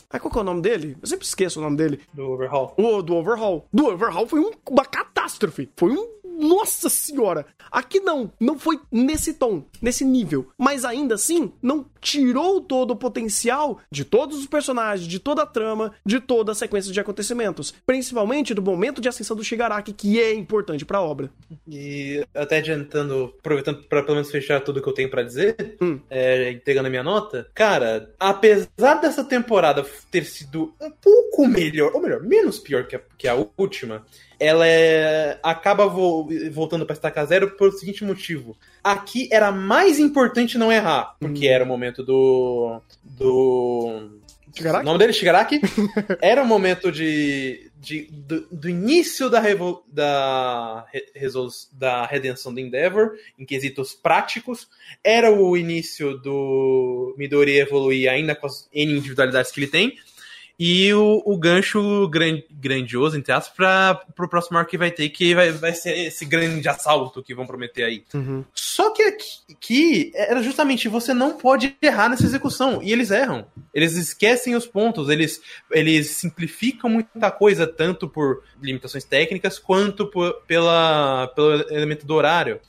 Ai, qual que é o nome dele? Eu sempre esqueço o nome dele. Do Overhaul. O do Overhaul. Do Overhaul foi um- uma catástrofe. Foi um. Nossa senhora! Aqui não, não foi nesse tom, nesse nível. Mas ainda assim, não tirou todo o potencial de todos os personagens, de toda a trama, de toda a sequência de acontecimentos. Principalmente do momento de ascensão do Shigaraki, que é importante pra obra. E até adiantando, aproveitando pra pelo menos fechar tudo que eu tenho pra dizer, Hum. é, entregando a minha nota, cara, apesar dessa temporada ter sido um pouco melhor, ou melhor, menos pior que a, que a última, ela é, acaba vo- voltando pra estacar zero pelo seguinte motivo. Aqui era mais importante não errar, porque era o momento do. do. Shigaraki? O nome dele Shigaraki. Era o momento de, de- do, do início da, revo, da, re- da redenção do Endeavor, em quesitos práticos. Era o início do Midori evoluir ainda com as N individualidades que ele tem. E o, o gancho gran- grandioso, entre aspas, para pro próximo arco que vai ter, que vai, vai ser esse grande assalto que vão prometer aí. Só que aqui era justamente você não pode errar nessa execução. E eles erram. Eles esquecem os pontos, eles, eles simplificam muita coisa, tanto por limitações técnicas, quanto por- pela, pelo elemento do horário.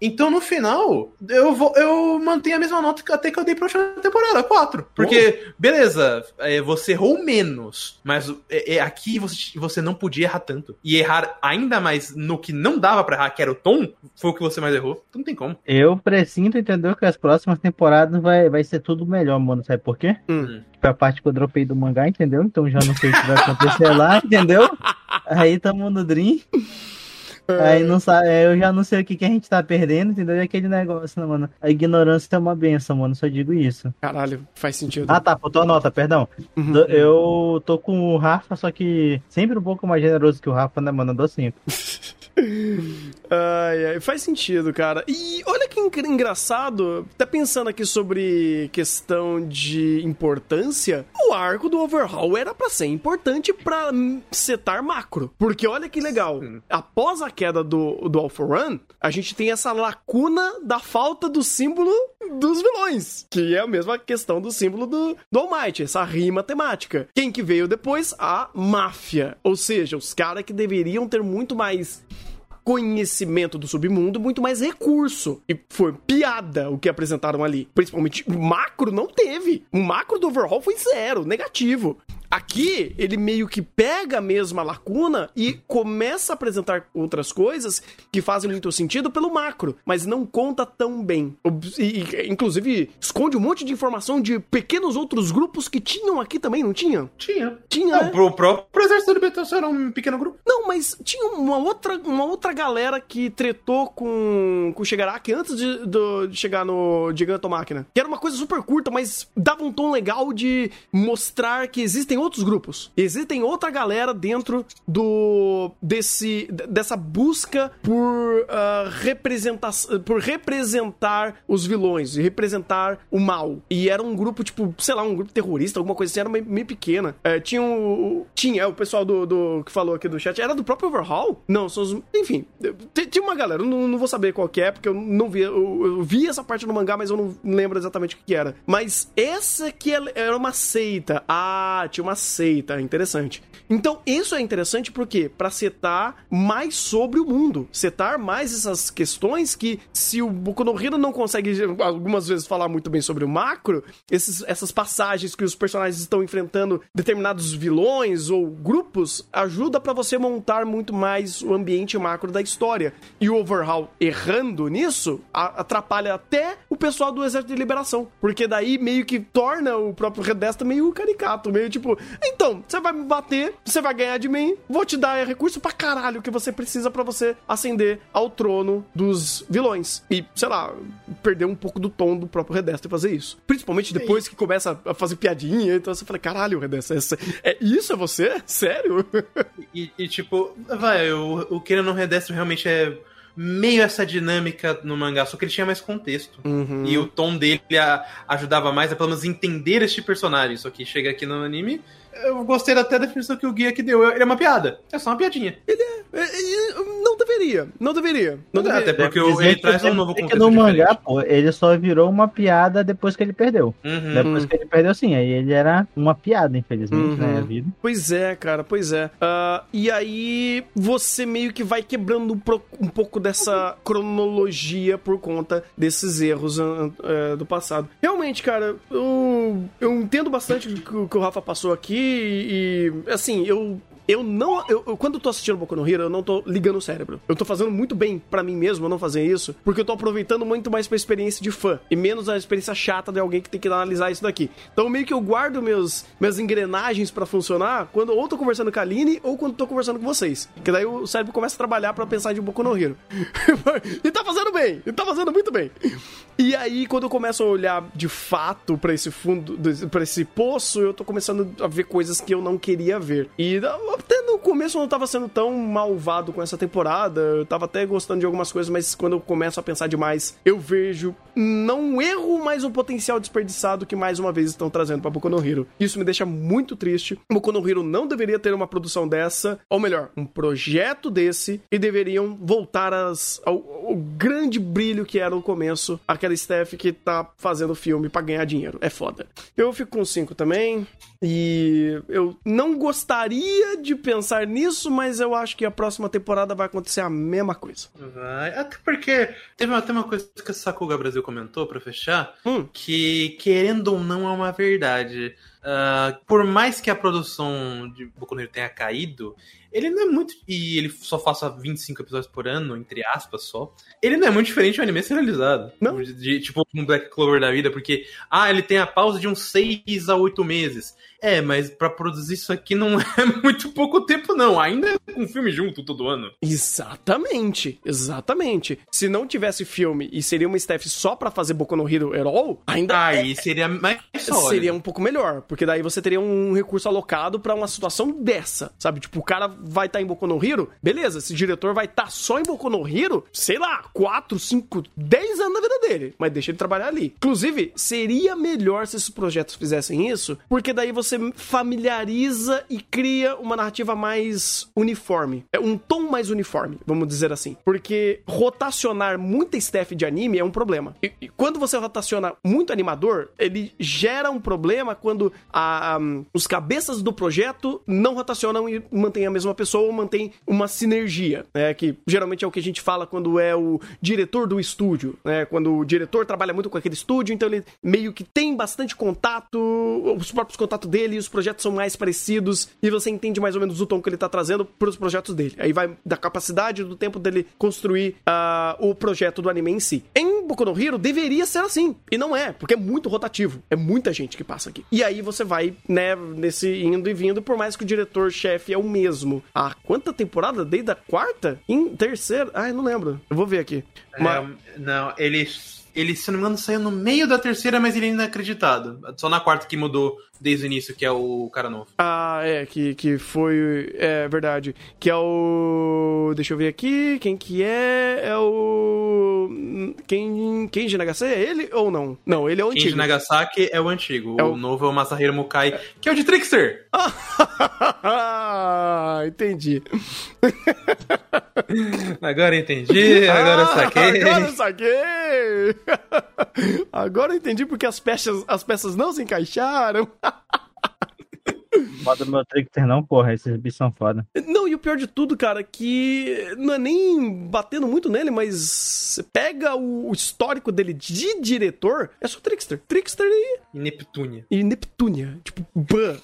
Então, no final, eu, vou, eu mantenho a mesma nota que até que eu dei pra última temporada, 4. Porque, beleza, é, você errou menos, mas é, é, aqui você, você não podia errar tanto. E errar ainda mais no que não dava pra errar, que era o tom, foi o que você mais errou. Então não tem como. Eu presinto, entendeu? Que as próximas temporadas vai, vai ser tudo melhor, mano. Sabe por quê? Hum. Foi a parte que eu dropei do mangá, entendeu? Então já não sei o que vai acontecer lá, entendeu? Aí tamo no Dream. Aí não sabe, eu já não sei o que, que a gente tá perdendo, entendeu? E aquele negócio, né, mano? A ignorância é uma benção, mano. Só digo isso. Caralho, faz sentido. Ah, tá, faltou a nota, perdão. Uhum. Eu tô com o Rafa, só que sempre um pouco mais generoso que o Rafa, né, mano? Eu dou 5. Ai, ai, faz sentido, cara. E olha que engra- engraçado, tá pensando aqui sobre questão de importância, o arco do Overhaul era pra ser importante pra hum, setar macro. Porque olha que legal, após a queda do, do Alpha Run, a gente tem essa lacuna da falta do símbolo dos vilões, que é a mesma questão do símbolo do, do All Might, essa rima temática. Quem que veio depois? A máfia. Ou seja, os caras que deveriam ter muito mais conhecimento do submundo, muito mais recurso. E foi piada o que apresentaram ali. Principalmente macro não teve. O macro do overhaul foi zero, negativo. Aqui, ele meio que pega a mesma lacuna e começa a apresentar outras coisas que fazem muito sentido pelo macro, mas não conta tão bem. E, inclusive, esconde um monte de informação de pequenos outros grupos que tinham aqui também, não tinham? Tinha. Tinha, né? Não, pro próprio exército do Betelgeuse era um pequeno grupo. Não, mas tinha uma outra, uma outra galera que tretou com, com o Shigaraki antes de, do- de chegar no Gigantomáquina. Que era uma coisa super curta, mas dava um tom legal de mostrar que existem outros grupos. Existem outra galera dentro do desse dessa busca por ah, representação por representar os vilões e representar o mal. E era um grupo tipo, sei lá, um grupo terrorista, alguma coisa assim, era meio, meio pequena. É, tinha o tinha é, o pessoal do, do que falou aqui do chat, era do próprio Overhaul? Não, são os, enfim, tinha uma galera, eu não, não vou saber qual é, porque eu não vi, eu, eu vi essa parte no mangá, mas eu não lembro exatamente o que, que era. Mas essa que é- era uma seita. Ah, tinha uma seita, interessante. Então, isso é interessante porque para setar mais sobre o mundo, setar mais essas questões que se o Boku não consegue algumas vezes falar muito bem sobre o macro, esses, essas passagens que os personagens estão enfrentando determinados vilões ou grupos ajuda para você montar muito mais o ambiente macro da história. E o Overhaul errando nisso atrapalha até o pessoal do Exército de Liberação, porque daí meio que torna o próprio Redesta meio caricato, meio tipo, então, você vai me bater, você vai ganhar de mim, vou te dar recurso pra caralho que você precisa pra você ascender ao trono dos vilões. E, sei lá, perder um pouco do tom do próprio Redesta e fazer isso. Principalmente depois que começa a fazer piadinha, então você fala, caralho, Redesta, essa- é isso é você? Sério? E, e, tipo, vai, o, o Kira no Redestro realmente é meio essa dinâmica no mangá, só que ele tinha mais contexto. Uhum. E o tom dele a- ajudava mais a pelo menos entender este personagem. Só que chega aqui no anime, eu gostei até da definição que o guia que deu. Ele é uma piada. É só uma piadinha. É, é, Não deveria deveria. Não deveria. Não Até deveria. porque o- ele traz um novo Porque contexto no diferente. mangá, pô, ele só virou uma piada depois que ele perdeu. Uhum. Depois que ele perdeu, sim. Aí ele era uma piada, infelizmente, Uhum. né? A vida. Pois é, cara, pois é. Ah, e aí você meio que vai quebrando um, pro- um pouco dessa cronologia por conta desses erros ah, do passado. Realmente, cara, eu, eu entendo bastante o que, o que o Rafa passou aqui e, assim, eu. Eu não. Eu, eu- quando eu tô assistindo Boku no Hero, eu não tô ligando o cérebro. Eu tô fazendo muito bem pra mim mesmo não fazer isso, porque eu tô aproveitando muito mais pra experiência de fã e menos a experiência chata de alguém que tem que analisar isso daqui. Então, meio que eu guardo meus, minhas engrenagens pra funcionar quando ou tô conversando com a Aline ou quando tô conversando com vocês. Que daí o cérebro começa a trabalhar pra pensar de Boku no Hero. e tá fazendo bem, e tá fazendo muito bem. E aí, quando eu começo a olhar de fato pra esse fundo, pra esse poço, eu tô começando a ver coisas que eu não queria ver. E até no começo eu não tava sendo tão malvado com essa temporada, eu tava até gostando de algumas coisas, mas quando eu começo a pensar demais, eu vejo não um erro, mas um potencial desperdiçado que mais uma vez estão trazendo pra Boku no Hero. Isso me deixa muito triste. Boku no Hero não deveria ter uma produção dessa, ou melhor, um projeto desse, e deveriam voltar ao, ao grande brilho que era o começo, aquela Steph que tá fazendo filme pra ganhar dinheiro. É foda. Eu fico com 5 também, e eu não gostaria de pensar nisso, mas eu acho que a próxima temporada vai acontecer a mesma coisa. Vai. Até porque teve até uma coisa que a Sakuga Brasil comentou pra fechar, Hum. que querendo ou não é uma verdade. Ah, por mais que a produção de Boku no Hero tenha caído, ele não é muito. E ele só faça 25 episódios por ano, entre aspas só. Ele não é muito diferente do anime serializado. Não. De, de- tipo um Black Clover da vida, porque, ah, ele tem a pausa de uns 6 a 8 meses. É, mas pra produzir isso aqui não é muito pouco tempo, não. Ainda é com filme junto todo ano. Exatamente, exatamente. Se não tivesse filme e seria uma staff só pra fazer Boku no Hero at all, ainda Aí seria mais sólido. seria um pouco melhor, porque daí você teria um recurso alocado pra uma situação dessa, sabe? Tipo, o cara vai estar em Boku no Hero, beleza, esse diretor vai estar só em Boku no Hero, sei lá, 4, 5, 10 anos da vida dele, mas deixa ele trabalhar ali. Inclusive, seria melhor se esses projetos fizessem isso, porque daí você familiariza e cria uma narrativa mais uniforme, é um tom mais uniforme, vamos dizer assim. Porque rotacionar muita staff de anime é um problema. E, e quando você rotaciona muito animador, ele gera um problema quando a- a- os cabeças do projeto não rotacionam e mantêm a mesma pessoa ou mantêm uma sinergia, né? Que geralmente é o que a gente fala quando é o diretor do estúdio, né? Quando o diretor trabalha muito com aquele estúdio, então ele meio que tem bastante contato, os próprios contatos dele os projetos são mais parecidos e você entende mais ou menos o tom que ele tá trazendo pros projetos dele. Aí vai da capacidade do tempo dele construir ah, o projeto do anime em si. Em Boku no Hero deveria ser assim, e não é, porque é muito rotativo, é muita gente que passa aqui. E aí você vai, né, nesse indo e vindo, por mais que o diretor-chefe é o mesmo. Ah, quanta temporada? Desde a quarta? Em terceira? Ai, não lembro. Eu vou ver aqui. Mas- É, não, ele, ele, se não me engano, saiu no meio da terceira, mas ele ainda é acreditado. Só na quarta que mudou desde o início, que é o cara novo. Ah, é, que, que foi. É verdade. Que é o. Deixa eu ver aqui. Quem que é? É o. Quem. Kenji Nagase? É ele ou não? Não, ele é o Kenji antigo. Nagasaki é o antigo. É o... o- novo é o Masahiro Mukai, que é o de Trickster. ah, entendi. Agora entendi, agora Ah, saquei. Agora saquei! Agora eu entendi porque as peças, as peças não se encaixaram. Moda do meu Trickster não, porra, esses bichos são foda. Não, e o pior de tudo, cara, que não é nem batendo muito nele, mas você pega o histórico dele de diretor, é só Trickster. Trickster e, E Neptunia. e Neptunia. Tipo, ban.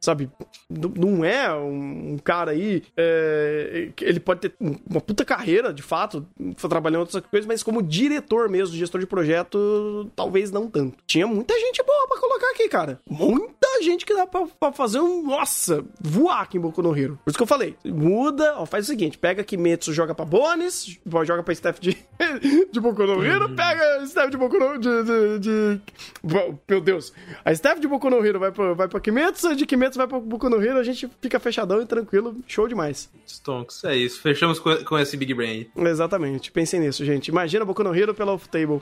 Sabe? Não é um cara aí. é, ele pode ter uma puta carreira, de fato, trabalhando outras coisas, mas como diretor mesmo, gestor de projeto, talvez não tanto. Tinha muita gente boa pra colocar aqui, cara. Muita gente que dá pra, pra fazer um. Nossa, voar aqui em Boku no Hero. Por isso que eu falei. Muda, ó, faz o seguinte: pega Kimetsu, joga pra Bonis, joga pra staff de, de Boku no Hero, pega staff de Boku no. De, de, de- Meu Deus. A staff de Boku no Hero vai pra, vai pra Kimetsu, de Kimetsu vai pra Boku no Hero, a gente fica fechadão e tranquilo. Show demais. Stonks, é isso. Fechamos com, com esse Big Brain aí. Exatamente. Pensem nisso, gente. Imagina Boku no Hero pela off-table.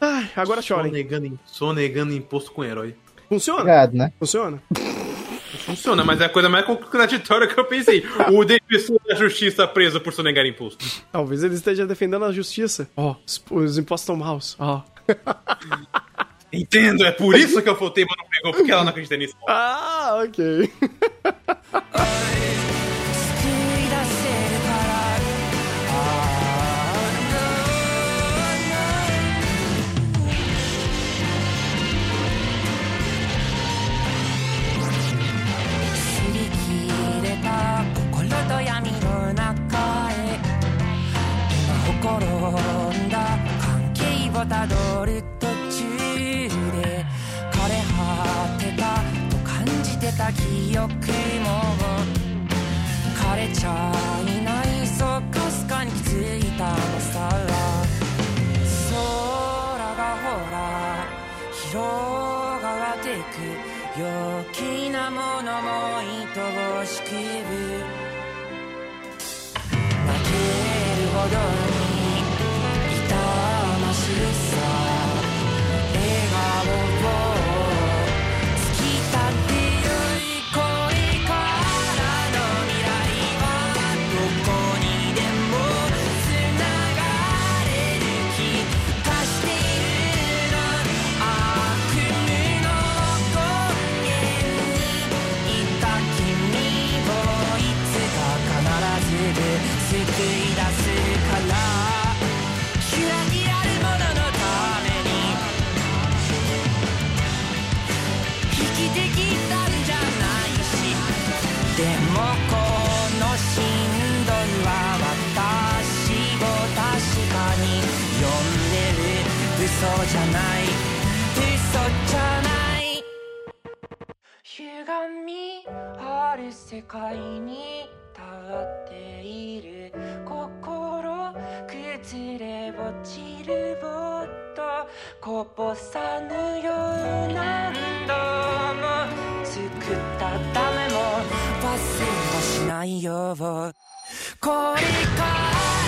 Ai, agora chorem. Sonegando, sonegando imposto com herói. Funciona? Obrigado, né? Funciona? Funciona, mas é a coisa mais contraditória que eu pensei. O defensor da justiça preso por sonegar imposto. Talvez ele esteja defendendo a justiça. Ó, os, os impostos estão maus. Ó. Entendo, é por isso que eu voltei, mas não pegou, porque ela não acredita nisso. Ah, ok. た記憶も枯れちゃいないそうかすかに気づいたのさ空がほら広がってく陽気なものも愛おしく泣けるほど嘘じゃない。嘘じゃない歪みある世界に立っている。心崩れ落ちるぼっと。こぼさぬよう何度も作ったためも忘れはしないよこれか